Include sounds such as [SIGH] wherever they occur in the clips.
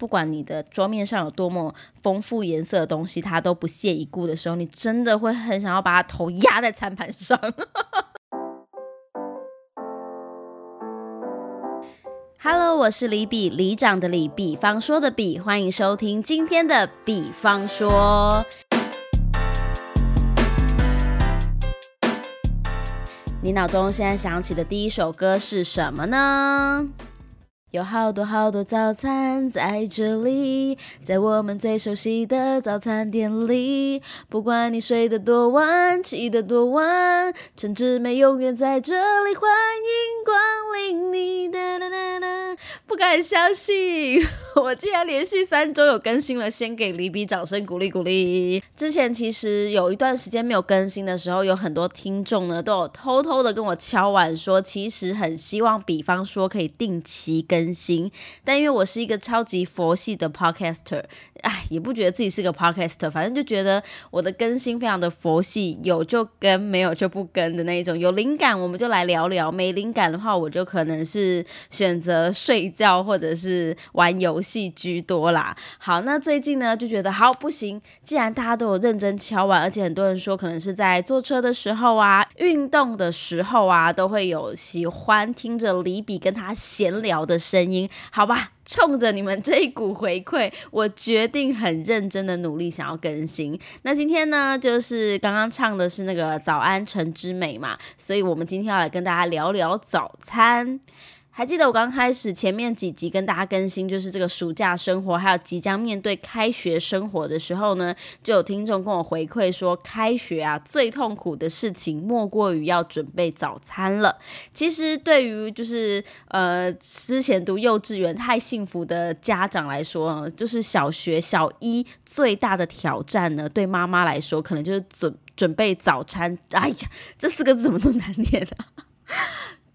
不管你的桌面上有多么丰富颜色的东西，他都不屑一顾的时候，你真的会很想要把他头压在餐盘上。[LAUGHS] Hello，我是李比，李长的李，比方说的比，欢迎收听今天的比方说。你脑中现在想起的第一首歌是什么呢？有好多好多早餐在这里，在我们最熟悉的早餐店里。不管你睡得多晚，起得多晚，陈志美永远在这里，欢迎光临你。哒哒哒，不敢相信，[LAUGHS] 我竟然连续三周有更新了，先给李比掌声鼓励鼓励。之前其实有一段时间没有更新的时候，有很多听众呢都有偷偷的跟我敲碗说，其实很希望，比方说可以定期更。新，但因为我是一个超级佛系的 podcaster，哎，也不觉得自己是个 podcaster，反正就觉得我的更新非常的佛系，有就跟，没有就不跟的那一种。有灵感我们就来聊聊，没灵感的话，我就可能是选择睡觉或者是玩游戏居多啦。好，那最近呢就觉得好不行，既然大家都有认真敲完，而且很多人说可能是在坐车的时候啊、运动的时候啊，都会有喜欢听着李比跟他闲聊的。声音好吧，冲着你们这一股回馈，我决定很认真的努力想要更新。那今天呢，就是刚刚唱的是那个早安城之美嘛，所以我们今天要来跟大家聊聊早餐。还记得我刚开始前面几集跟大家更新，就是这个暑假生活，还有即将面对开学生活的时候呢，就有听众跟我回馈说，开学啊最痛苦的事情莫过于要准备早餐了。其实对于就是呃之前读幼稚园太幸福的家长来说，就是小学小一最大的挑战呢，对妈妈来说可能就是准准备早餐。哎呀，这四个字怎么都难念啊！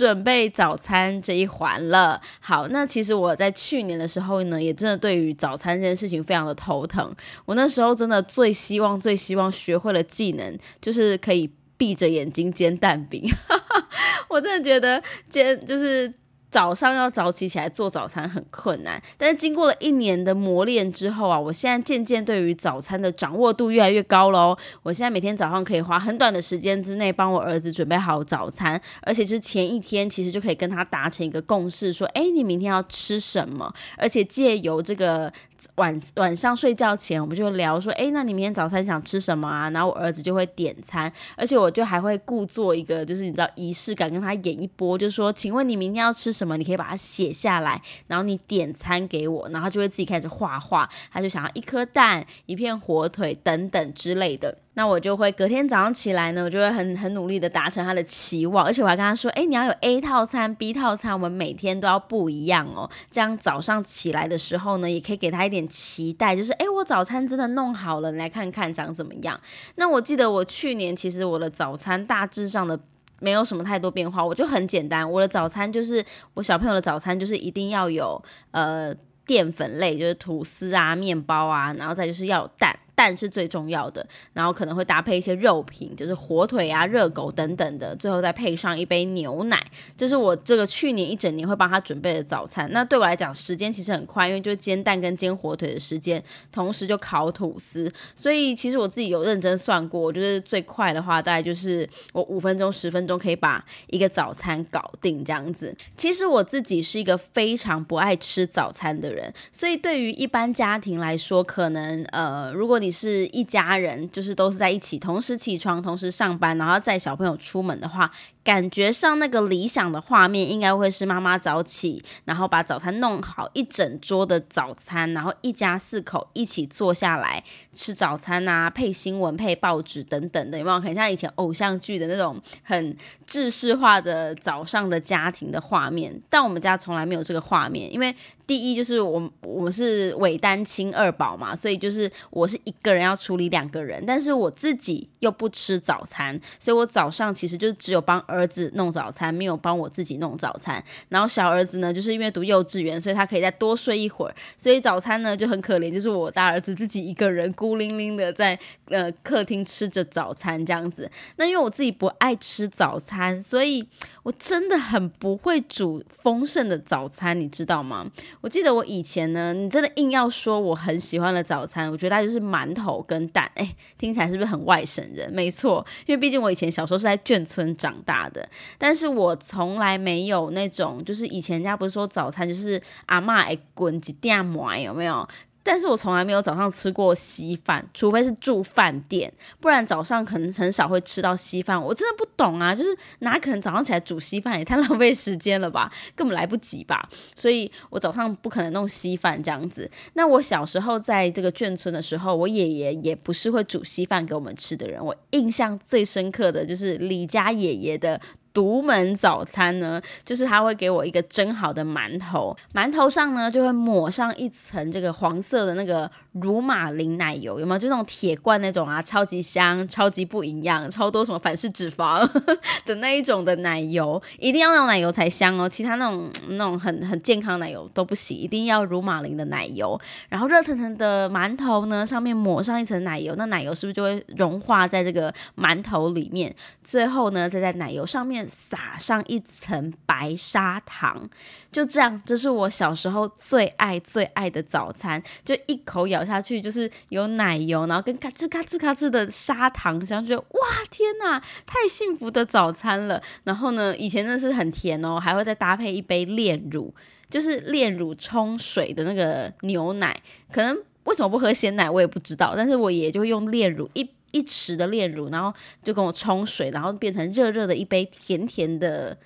准备早餐这一环了。好，那其实我在去年的时候呢，也真的对于早餐这件事情非常的头疼。我那时候真的最希望、最希望学会了技能，就是可以闭着眼睛煎蛋饼。[LAUGHS] 我真的觉得煎就是。早上要早起起来做早餐很困难，但是经过了一年的磨练之后啊，我现在渐渐对于早餐的掌握度越来越高喽。我现在每天早上可以花很短的时间之内帮我儿子准备好早餐，而且是前一天其实就可以跟他达成一个共识，说，哎，你明天要吃什么？而且借由这个。晚晚上睡觉前，我们就聊说，哎，那你明天早餐想吃什么啊？然后我儿子就会点餐，而且我就还会故作一个，就是你知道仪式感，跟他演一波，就说，请问你明天要吃什么？你可以把它写下来，然后你点餐给我，然后他就会自己开始画画，他就想要一颗蛋、一片火腿等等之类的。那我就会隔天早上起来呢，我就会很很努力的达成他的期望，而且我还跟他说，哎，你要有 A 套餐、B 套餐，我们每天都要不一样哦，这样早上起来的时候呢，也可以给他一点期待，就是哎，我早餐真的弄好了，你来看看长怎么样。那我记得我去年其实我的早餐大致上的没有什么太多变化，我就很简单，我的早餐就是我小朋友的早餐就是一定要有呃淀粉类，就是吐司啊、面包啊，然后再就是要有蛋。蛋是最重要的，然后可能会搭配一些肉品，就是火腿啊、热狗等等的，最后再配上一杯牛奶。这是我这个去年一整年会帮他准备的早餐。那对我来讲，时间其实很快，因为就是煎蛋跟煎火腿的时间，同时就烤吐司。所以其实我自己有认真算过，我觉得最快的话，大概就是我五分钟、十分钟可以把一个早餐搞定这样子。其实我自己是一个非常不爱吃早餐的人，所以对于一般家庭来说，可能呃，如果你是一家人，就是都是在一起，同时起床，同时上班，然后载小朋友出门的话。感觉上那个理想的画面应该会是妈妈早起，然后把早餐弄好一整桌的早餐，然后一家四口一起坐下来吃早餐啊，配新闻、配报纸等等的，有没有很像以前偶像剧的那种很制式化的早上的家庭的画面？但我们家从来没有这个画面，因为第一就是我我是伪单亲二宝嘛，所以就是我是一个人要处理两个人，但是我自己又不吃早餐，所以我早上其实就只有帮儿儿子弄早餐，没有帮我自己弄早餐。然后小儿子呢，就是因为读幼稚园，所以他可以再多睡一会儿，所以早餐呢就很可怜，就是我大儿子自己一个人孤零零的在呃客厅吃着早餐这样子。那因为我自己不爱吃早餐，所以我真的很不会煮丰盛的早餐，你知道吗？我记得我以前呢，你真的硬要说我很喜欢的早餐，我觉得它就是馒头跟蛋。哎，听起来是不是很外省人？没错，因为毕竟我以前小时候是在眷村长大的，但是我从来没有那种，就是以前人家不是说早餐就是阿妈哎滚几点馍有没有？但是我从来没有早上吃过稀饭，除非是住饭店，不然早上可能很少会吃到稀饭。我真的不懂啊，就是哪可能早上起来煮稀饭，也太浪费时间了吧，[LAUGHS] 根本来不及吧。所以我早上不可能弄稀饭这样子。那我小时候在这个眷村的时候，我爷爷也不是会煮稀饭给我们吃的人。我印象最深刻的就是李家爷爷的。独门早餐呢，就是他会给我一个蒸好的馒头，馒头上呢就会抹上一层这个黄色的那个乳马林奶油，有没有？就那种铁罐那种啊，超级香，超级不营养，超多什么反式脂肪 [LAUGHS] 的那一种的奶油，一定要那种奶油才香哦，其他那种那种很很健康奶油都不行，一定要乳马林的奶油。然后热腾腾的馒头呢，上面抹上一层奶油，那奶油是不是就会融化在这个馒头里面？最后呢，再在奶油上面。撒上一层白砂糖，就这样，这是我小时候最爱最爱的早餐。就一口咬下去，就是有奶油，然后跟咔哧咔哧咔哧的砂糖香，觉得哇天哪，太幸福的早餐了。然后呢，以前真的是很甜哦，还会再搭配一杯炼乳，就是炼乳冲水的那个牛奶。可能为什么不喝鲜奶，我也不知道。但是我爷就用炼乳一。一池的炼乳，然后就跟我冲水，然后变成热热的一杯甜甜的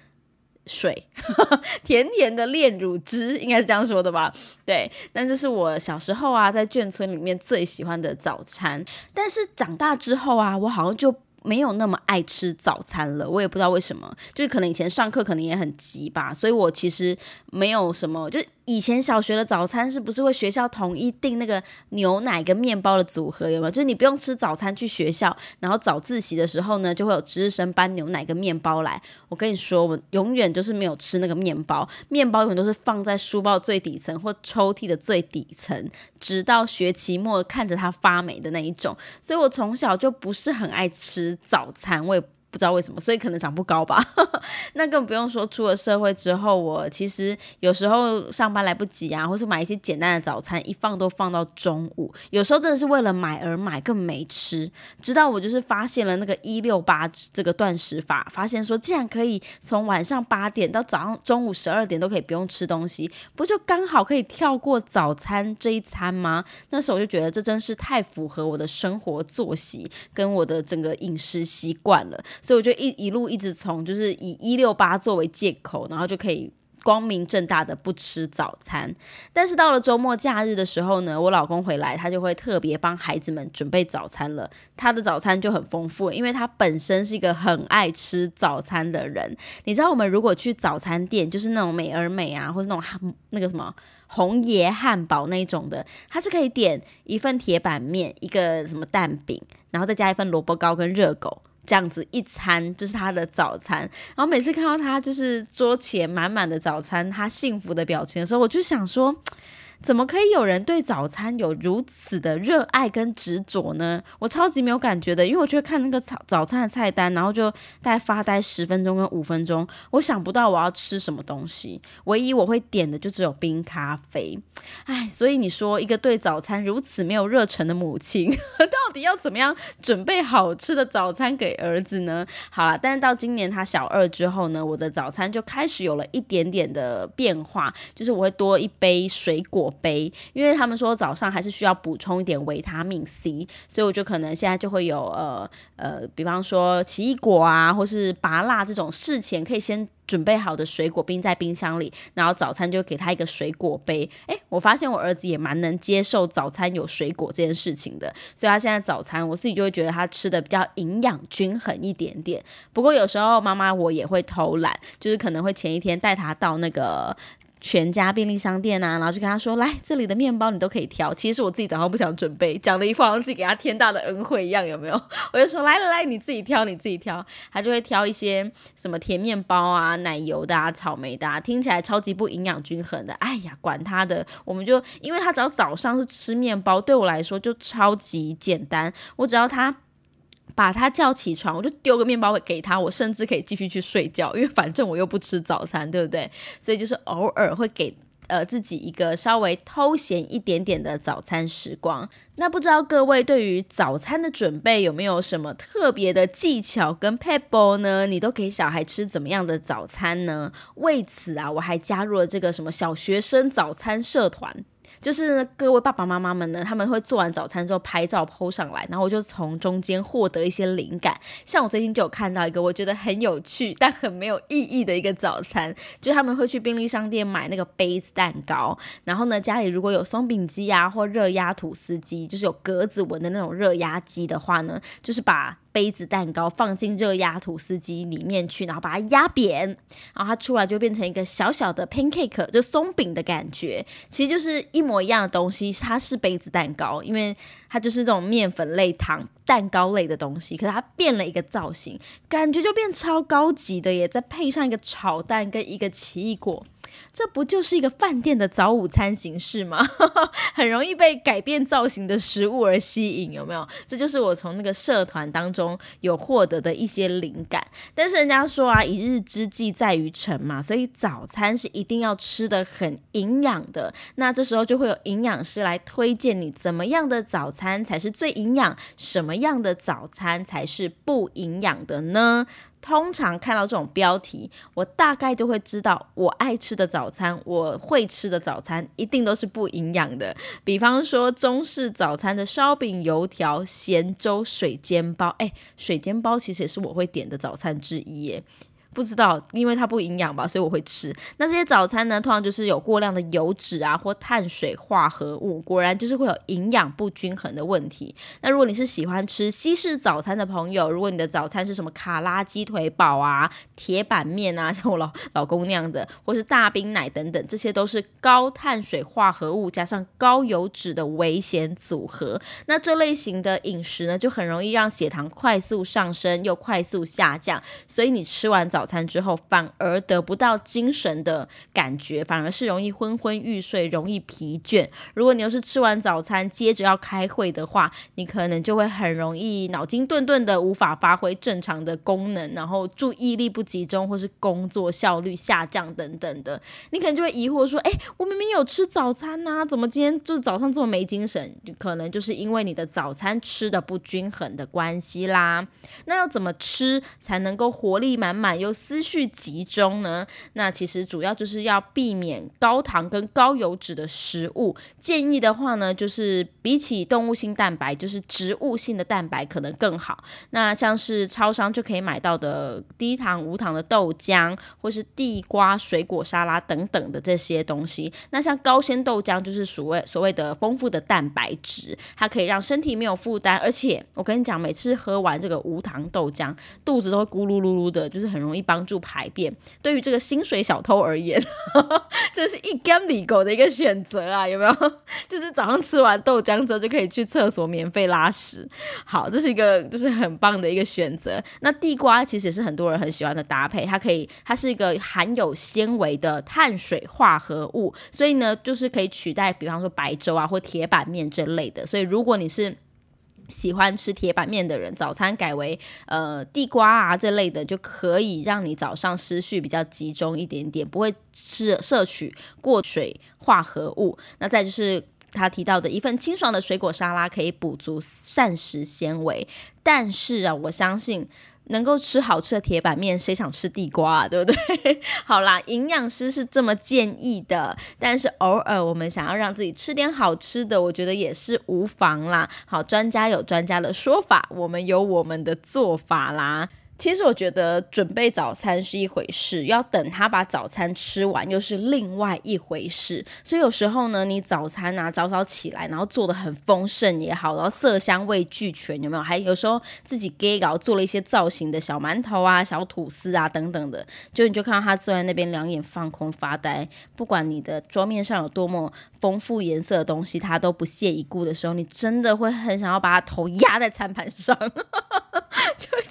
水，[LAUGHS] 甜甜的炼乳汁，应该是这样说的吧？对，但这是我小时候啊，在眷村里面最喜欢的早餐。但是长大之后啊，我好像就没有那么爱吃早餐了。我也不知道为什么，就是可能以前上课可能也很急吧，所以我其实没有什么就。以前小学的早餐是不是会学校统一订那个牛奶跟面包的组合？有没有？就是你不用吃早餐去学校，然后早自习的时候呢，就会有值日生搬牛奶跟面包来。我跟你说，我永远就是没有吃那个面包，面包永远都是放在书包最底层或抽屉的最底层，直到学期末看着它发霉的那一种。所以我从小就不是很爱吃早餐，我也。不知道为什么，所以可能长不高吧。[LAUGHS] 那更不用说出了社会之后，我其实有时候上班来不及啊，或是买一些简单的早餐，一放都放到中午。有时候真的是为了买而买，更没吃。直到我就是发现了那个一六八这个断食法，发现说竟然可以从晚上八点到早上中午十二点都可以不用吃东西，不就刚好可以跳过早餐这一餐吗？那时候我就觉得这真是太符合我的生活作息跟我的整个饮食习惯了。所以我就一一路一直从就是以一六八作为借口，然后就可以光明正大的不吃早餐。但是到了周末假日的时候呢，我老公回来，他就会特别帮孩子们准备早餐了。他的早餐就很丰富，因为他本身是一个很爱吃早餐的人。你知道，我们如果去早餐店，就是那种美而美啊，或者那种汉那个什么红爷汉堡那种的，他是可以点一份铁板面，一个什么蛋饼，然后再加一份萝卜糕跟热狗。这样子一餐就是他的早餐，然后每次看到他就是桌前满满的早餐，他幸福的表情的时候，我就想说。怎么可以有人对早餐有如此的热爱跟执着呢？我超级没有感觉的，因为我就看那个早早餐的菜单，然后就大概发呆十分钟跟五分钟，我想不到我要吃什么东西，唯一我会点的就只有冰咖啡。哎，所以你说一个对早餐如此没有热忱的母亲，[LAUGHS] 底要怎么样准备好吃的早餐给儿子呢？好了，但是到今年他小二之后呢，我的早餐就开始有了一点点的变化，就是我会多一杯水果。杯，因为他们说早上还是需要补充一点维他命 C，所以我就可能现在就会有呃呃，比方说奇异果啊，或是拔辣这种事前可以先准备好的水果冰在冰箱里，然后早餐就给他一个水果杯。诶，我发现我儿子也蛮能接受早餐有水果这件事情的，所以他现在早餐我自己就会觉得他吃的比较营养均衡一点点。不过有时候妈妈我也会偷懒，就是可能会前一天带他到那个。全家便利商店啊，然后就跟他说：“来，这里的面包你都可以挑。”其实我自己早上不想准备，讲的一副好像自己给他天大的恩惠一样，有没有？[LAUGHS] 我就说：“来来来，你自己挑，你自己挑。”他就会挑一些什么甜面包啊、奶油的啊、草莓的，啊，听起来超级不营养均衡的。哎呀，管他的，我们就因为他只要早上是吃面包，对我来说就超级简单。我只要他。把他叫起床，我就丢个面包给他，我甚至可以继续去睡觉，因为反正我又不吃早餐，对不对？所以就是偶尔会给呃自己一个稍微偷闲一点点的早餐时光。那不知道各位对于早餐的准备有没有什么特别的技巧跟 pebble 呢？你都给小孩吃怎么样的早餐呢？为此啊，我还加入了这个什么小学生早餐社团。就是各位爸爸妈妈们呢，他们会做完早餐之后拍照 PO 上来，然后我就从中间获得一些灵感。像我最近就有看到一个我觉得很有趣但很没有意义的一个早餐，就他们会去便利商店买那个杯子蛋糕，然后呢家里如果有松饼机啊或热压吐司机，就是有格子纹的那种热压机的话呢，就是把。杯子蛋糕放进热压吐司机里面去，然后把它压扁，然后它出来就变成一个小小的 pancake，就松饼的感觉，其实就是一模一样的东西。它是杯子蛋糕，因为它就是这种面粉类糖蛋糕类的东西，可是它变了一个造型，感觉就变超高级的耶！再配上一个炒蛋跟一个奇异果。这不就是一个饭店的早午餐形式吗？[LAUGHS] 很容易被改变造型的食物而吸引，有没有？这就是我从那个社团当中有获得的一些灵感。但是人家说啊，一日之计在于晨嘛，所以早餐是一定要吃的很营养的。那这时候就会有营养师来推荐你怎么样的早餐餐才是最营养，什么样的早餐才是不营养的呢？通常看到这种标题，我大概就会知道我爱吃的早餐，我会吃的早餐一定都是不营养的。比方说中式早餐的烧饼、油条、咸粥、水煎包，哎，水煎包其实也是我会点的早餐之一耶。不知道，因为它不营养吧，所以我会吃。那这些早餐呢，通常就是有过量的油脂啊，或碳水化合物，果然就是会有营养不均衡的问题。那如果你是喜欢吃西式早餐的朋友，如果你的早餐是什么卡拉鸡腿堡啊、铁板面啊，像我老老公那样的，或是大冰奶等等，这些都是高碳水化合物加上高油脂的危险组合。那这类型的饮食呢，就很容易让血糖快速上升又快速下降，所以你吃完早。早餐之后反而得不到精神的感觉，反而是容易昏昏欲睡，容易疲倦。如果你又是吃完早餐接着要开会的话，你可能就会很容易脑筋顿顿的，无法发挥正常的功能，然后注意力不集中，或是工作效率下降等等的。你可能就会疑惑说：“哎，我明明有吃早餐呐，怎么今天就早上这么没精神？”可能就是因为你的早餐吃的不均衡的关系啦。那要怎么吃才能够活力满满又？思绪集中呢？那其实主要就是要避免高糖跟高油脂的食物。建议的话呢，就是比起动物性蛋白，就是植物性的蛋白可能更好。那像是超商就可以买到的低糖无糖的豆浆，或是地瓜水果沙拉等等的这些东西。那像高纤豆浆就是所谓所谓的丰富的蛋白质，它可以让身体没有负担。而且我跟你讲，每次喝完这个无糖豆浆，肚子都会咕噜噜噜的，就是很容易。帮助排便，对于这个薪水小偷而言，[LAUGHS] 这是一干米狗的一个选择啊，有没有？[LAUGHS] 就是早上吃完豆浆之后就可以去厕所免费拉屎，好，这是一个就是很棒的一个选择。那地瓜其实也是很多人很喜欢的搭配，它可以，它是一个含有纤维的碳水化合物，所以呢，就是可以取代，比方说白粥啊或铁板面这类的。所以如果你是喜欢吃铁板面的人，早餐改为呃地瓜啊这类的，就可以让你早上思绪比较集中一点点，不会吃摄取过水化合物。那再就是他提到的一份清爽的水果沙拉，可以补足膳食纤维。但是啊，我相信。能够吃好吃的铁板面，谁想吃地瓜，啊对不对？[LAUGHS] 好啦，营养师是这么建议的，但是偶尔我们想要让自己吃点好吃的，我觉得也是无妨啦。好，专家有专家的说法，我们有我们的做法啦。其实我觉得准备早餐是一回事，要等他把早餐吃完又是另外一回事。所以有时候呢，你早餐啊早早起来，然后做的很丰盛也好，然后色香味俱全，有没有？还有时候自己给搞做了一些造型的小馒头啊、小吐司啊等等的，就你就看到他坐在那边两眼放空发呆，不管你的桌面上有多么丰富颜色的东西，他都不屑一顾的时候，你真的会很想要把他头压在餐盘上。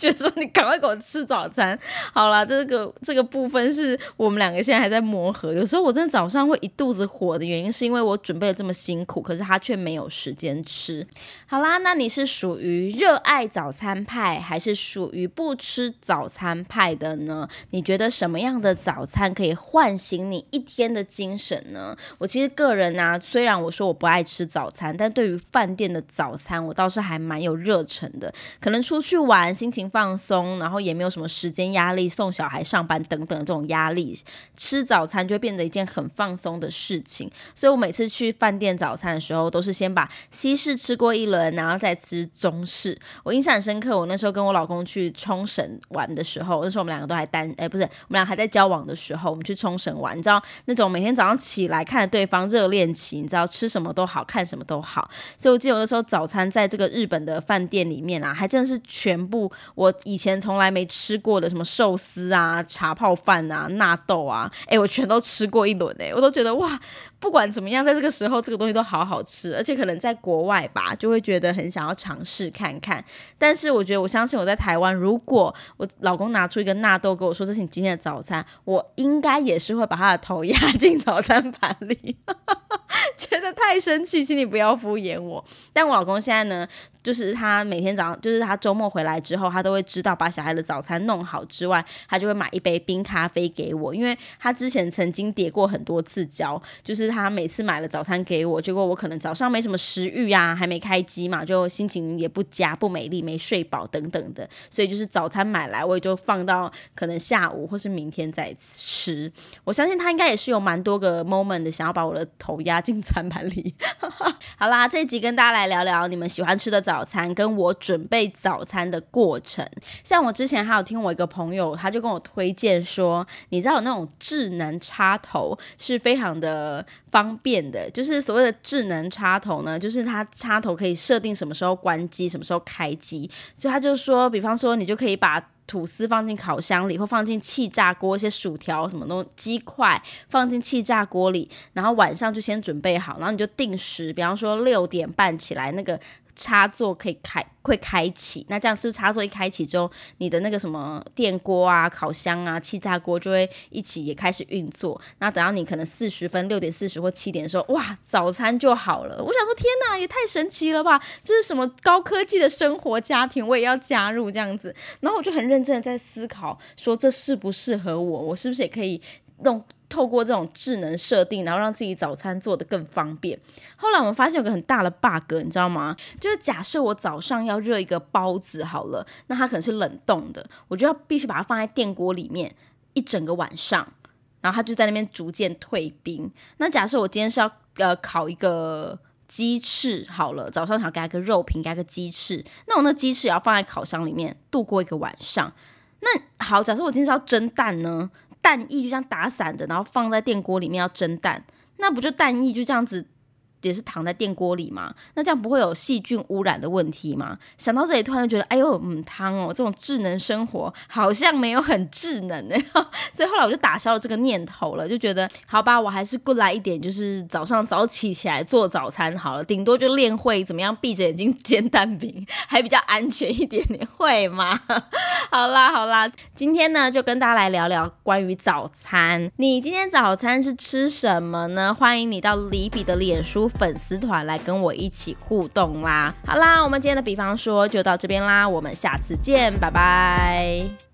就说你赶快给我吃早餐，好啦，这个这个部分是我们两个现在还在磨合。有时候我真的早上会一肚子火的原因，是因为我准备的这么辛苦，可是他却没有时间吃。好啦，那你是属于热爱早餐派，还是属于不吃早餐派的呢？你觉得什么样的早餐可以唤醒你一天的精神呢？我其实个人呢，虽然我说我不爱吃早餐，但对于饭店的早餐，我倒是还蛮有热忱的。可能出去玩。心情放松，然后也没有什么时间压力，送小孩上班等等这种压力，吃早餐就会变得一件很放松的事情。所以我每次去饭店早餐的时候，都是先把西式吃过一轮，然后再吃中式。我印象很深刻，我那时候跟我老公去冲绳玩的时候，那时候我们两个都还单，哎，不是，我们俩还在交往的时候，我们去冲绳玩，你知道那种每天早上起来看着对方热恋期，你知道吃什么都好看什么都好。所以我记得有的时候早餐在这个日本的饭店里面啊，还真的是全部。我我以前从来没吃过的什么寿司啊、茶泡饭啊、纳豆啊，哎，我全都吃过一轮哎，我都觉得哇，不管怎么样，在这个时候这个东西都好好吃，而且可能在国外吧，就会觉得很想要尝试看看。但是我觉得，我相信我在台湾，如果我老公拿出一个纳豆跟我说这是你今天的早餐，我应该也是会把他的头压进早餐盘里，觉得太生气，请你不要敷衍我。但我老公现在呢？就是他每天早上，就是他周末回来之后，他都会知道把小孩的早餐弄好之外，他就会买一杯冰咖啡给我，因为他之前曾经叠过很多次胶，就是他每次买了早餐给我，结果我可能早上没什么食欲啊，还没开机嘛，就心情也不佳、不美丽、没睡饱等等的，所以就是早餐买来我也就放到可能下午或是明天再吃。我相信他应该也是有蛮多个 moment 的，想要把我的头压进餐盘里。好啦，这一集跟大家来聊聊你们喜欢吃的早。早餐跟我准备早餐的过程，像我之前还有听我一个朋友，他就跟我推荐说，你知道有那种智能插头是非常的方便的，就是所谓的智能插头呢，就是它插头可以设定什么时候关机，什么时候开机，所以他就说，比方说你就可以把。吐司放进烤箱里，或放进气炸锅，一些薯条什么东西鸡块放进气炸锅里，然后晚上就先准备好，然后你就定时，比方说六点半起来，那个插座可以开。会开启，那这样是不是插座一开启之后，你的那个什么电锅啊、烤箱啊、气炸锅就会一起也开始运作？那等到你可能四十分、六点四十或七点的时候，哇，早餐就好了。我想说，天哪，也太神奇了吧！这是什么高科技的生活家庭？我也要加入这样子。然后我就很认真的在思考，说这适不适合我？我是不是也可以弄？透过这种智能设定，然后让自己早餐做的更方便。后来我们发现有个很大的 bug，你知道吗？就是假设我早上要热一个包子好了，那它可能是冷冻的，我就要必须把它放在电锅里面一整个晚上，然后它就在那边逐渐退冰。那假设我今天是要呃烤一个鸡翅好了，早上想给它个肉品，给它个鸡翅，那我那鸡翅也要放在烤箱里面度过一个晚上。那好，假设我今天是要蒸蛋呢？蛋液就像打散的，然后放在电锅里面要蒸蛋，那不就蛋液就这样子？也是躺在电锅里嘛，那这样不会有细菌污染的问题吗？想到这里，突然就觉得，哎呦，嗯，汤哦，这种智能生活好像没有很智能哎，[LAUGHS] 所以后来我就打消了这个念头了，就觉得，好吧，我还是过来一点，就是早上早起起来做早餐好了，顶多就练会怎么样闭着眼睛煎蛋饼，还比较安全一点你，会吗？[LAUGHS] 好啦好啦，今天呢就跟大家来聊聊关于早餐，你今天早餐是吃什么呢？欢迎你到李比的脸书。粉丝团来跟我一起互动啦！好啦，我们今天的比方说就到这边啦，我们下次见，拜拜。